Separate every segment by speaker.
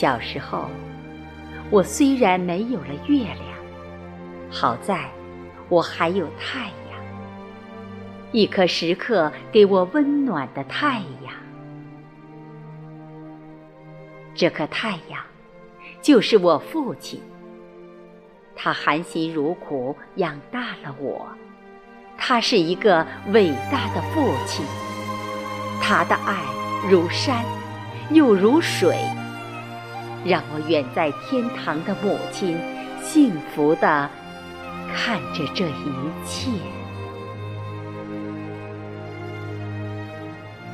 Speaker 1: 小时候，我虽然没有了月亮，好在我还有太阳，一颗时刻给我温暖的太阳。这颗太阳，就是我父亲。他含辛茹苦养大了我，他是一个伟大的父亲。他的爱如山，又如水，让我远在天堂的母亲幸福地看着这一切。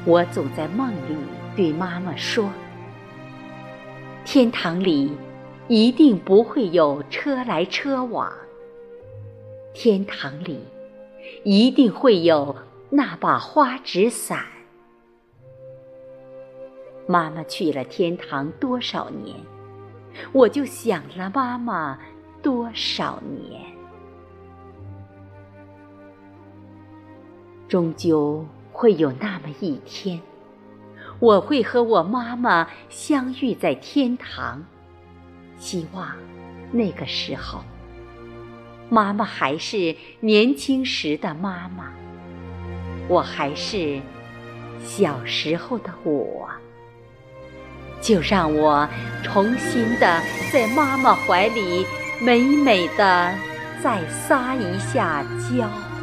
Speaker 1: 我总在梦里对妈妈说。天堂里一定不会有车来车往，天堂里一定会有那把花纸伞。妈妈去了天堂多少年，我就想了妈妈多少年。终究会有那么一天。我会和我妈妈相遇在天堂，希望那个时候，妈妈还是年轻时的妈妈，我还是小时候的我。就让我重新的在妈妈怀里，美美的再撒一下娇。